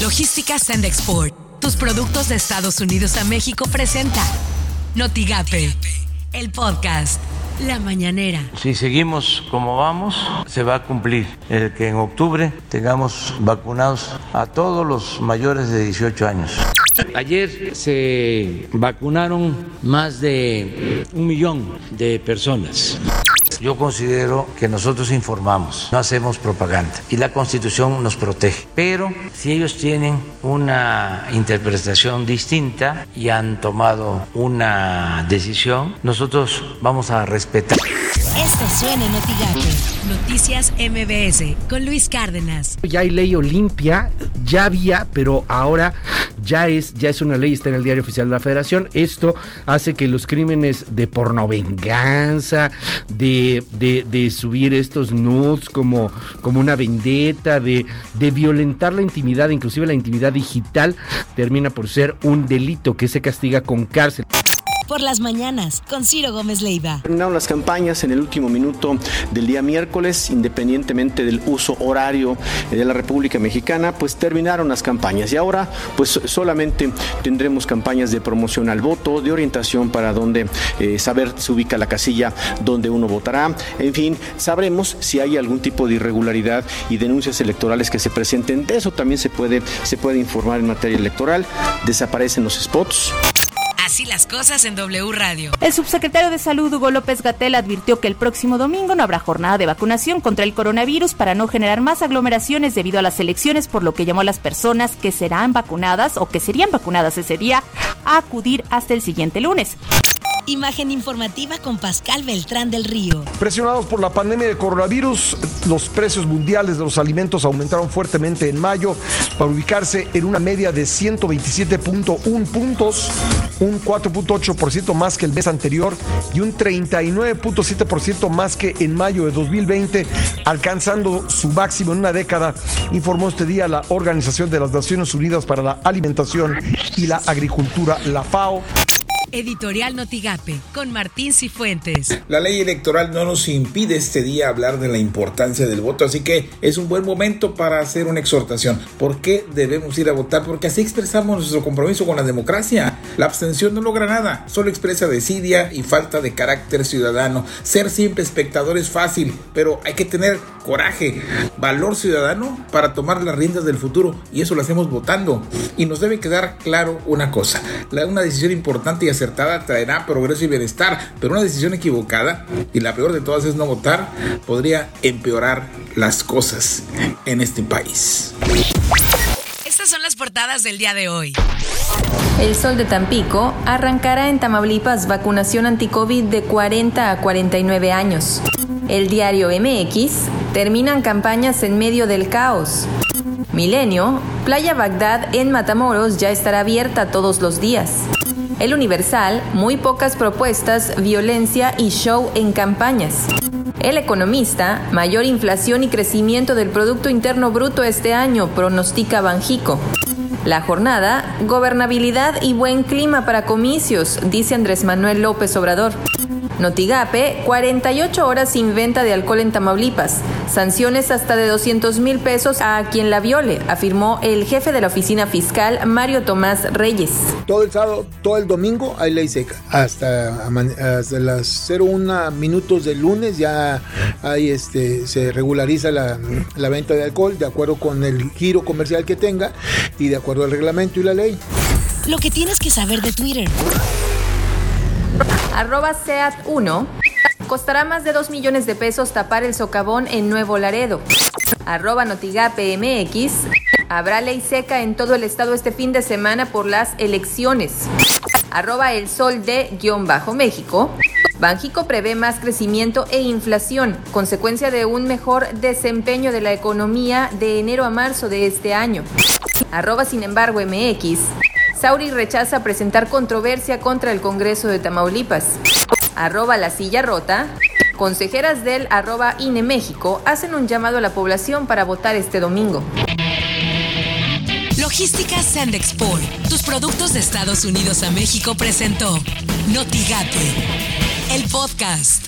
Logística Send Export. Tus productos de Estados Unidos a México presenta Notigape, el podcast. La mañanera. Si seguimos como vamos, se va a cumplir el que en octubre tengamos vacunados a todos los mayores de 18 años. Ayer se vacunaron más de un millón de personas. Yo considero que nosotros informamos, no hacemos propaganda y la Constitución nos protege. Pero si ellos tienen una interpretación distinta y han tomado una decisión, nosotros vamos a respetar. Esto suena en Noticias MBS con Luis Cárdenas. Ya hay ley Olimpia, ya había, pero ahora ya es, ya es una ley, está en el diario oficial de la Federación. Esto hace que los crímenes de pornovenganza, de, de, de subir estos nudes como, como una vendetta, de, de violentar la intimidad, inclusive la intimidad digital, termina por ser un delito que se castiga con cárcel por las mañanas con Ciro Gómez Leiva. Terminaron las campañas en el último minuto del día miércoles, independientemente del uso horario de la República Mexicana, pues terminaron las campañas y ahora pues solamente tendremos campañas de promoción al voto, de orientación para donde eh, saber se ubica la casilla donde uno votará, en fin, sabremos si hay algún tipo de irregularidad y denuncias electorales que se presenten. De eso también se puede, se puede informar en materia electoral. Desaparecen los spots. Así las cosas en W Radio. El subsecretario de Salud, Hugo López Gatel, advirtió que el próximo domingo no habrá jornada de vacunación contra el coronavirus para no generar más aglomeraciones debido a las elecciones, por lo que llamó a las personas que serán vacunadas o que serían vacunadas ese día a acudir hasta el siguiente lunes. Imagen informativa con Pascal Beltrán del Río. Presionados por la pandemia de coronavirus, los precios mundiales de los alimentos aumentaron fuertemente en mayo para ubicarse en una media de 127.1 puntos, un 4.8% más que el mes anterior y un 39.7% más que en mayo de 2020, alcanzando su máximo en una década, informó este día la Organización de las Naciones Unidas para la Alimentación y la Agricultura, la FAO. Editorial Notigape con Martín Cifuentes. La ley electoral no nos impide este día hablar de la importancia del voto, así que es un buen momento para hacer una exhortación. ¿Por qué debemos ir a votar? Porque así expresamos nuestro compromiso con la democracia. La abstención no logra nada, solo expresa desidia y falta de carácter ciudadano. Ser siempre espectador es fácil, pero hay que tener coraje, valor ciudadano para tomar las riendas del futuro y eso lo hacemos votando. Y nos debe quedar claro una cosa, una decisión importante y acertada traerá progreso y bienestar, pero una decisión equivocada, y la peor de todas es no votar, podría empeorar las cosas en este país. Estas son las portadas del día de hoy. El Sol de Tampico arrancará en Tamaulipas vacunación anti-COVID de 40 a 49 años. El diario MX terminan campañas en medio del caos. Milenio, Playa Bagdad en Matamoros ya estará abierta todos los días. El Universal, muy pocas propuestas, violencia y show en campañas. El economista, mayor inflación y crecimiento del Producto Interno Bruto este año, pronostica Banjico. La jornada, gobernabilidad y buen clima para comicios, dice Andrés Manuel López Obrador. Notigape, 48 horas sin venta de alcohol en Tamaulipas. Sanciones hasta de 200 mil pesos a quien la viole, afirmó el jefe de la oficina fiscal, Mario Tomás Reyes. Todo el sábado, todo el domingo hay ley seca. Hasta, hasta las 01 minutos del lunes ya hay este, se regulariza la, la venta de alcohol de acuerdo con el giro comercial que tenga y de acuerdo al reglamento y la ley. Lo que tienes que saber de Twitter arroba SEAT1, costará más de 2 millones de pesos tapar el socavón en Nuevo Laredo. Arroba Notigape MX, habrá ley seca en todo el estado este fin de semana por las elecciones. Arroba el sol de guion bajo México. Banjico prevé más crecimiento e inflación, consecuencia de un mejor desempeño de la economía de enero a marzo de este año. Arroba sin embargo MX. Sauri rechaza presentar controversia contra el Congreso de Tamaulipas. Arroba la silla rota. Consejeras del arroba INE México hacen un llamado a la población para votar este domingo. Logística Sand Export. Tus productos de Estados Unidos a México presentó Notigate, el podcast.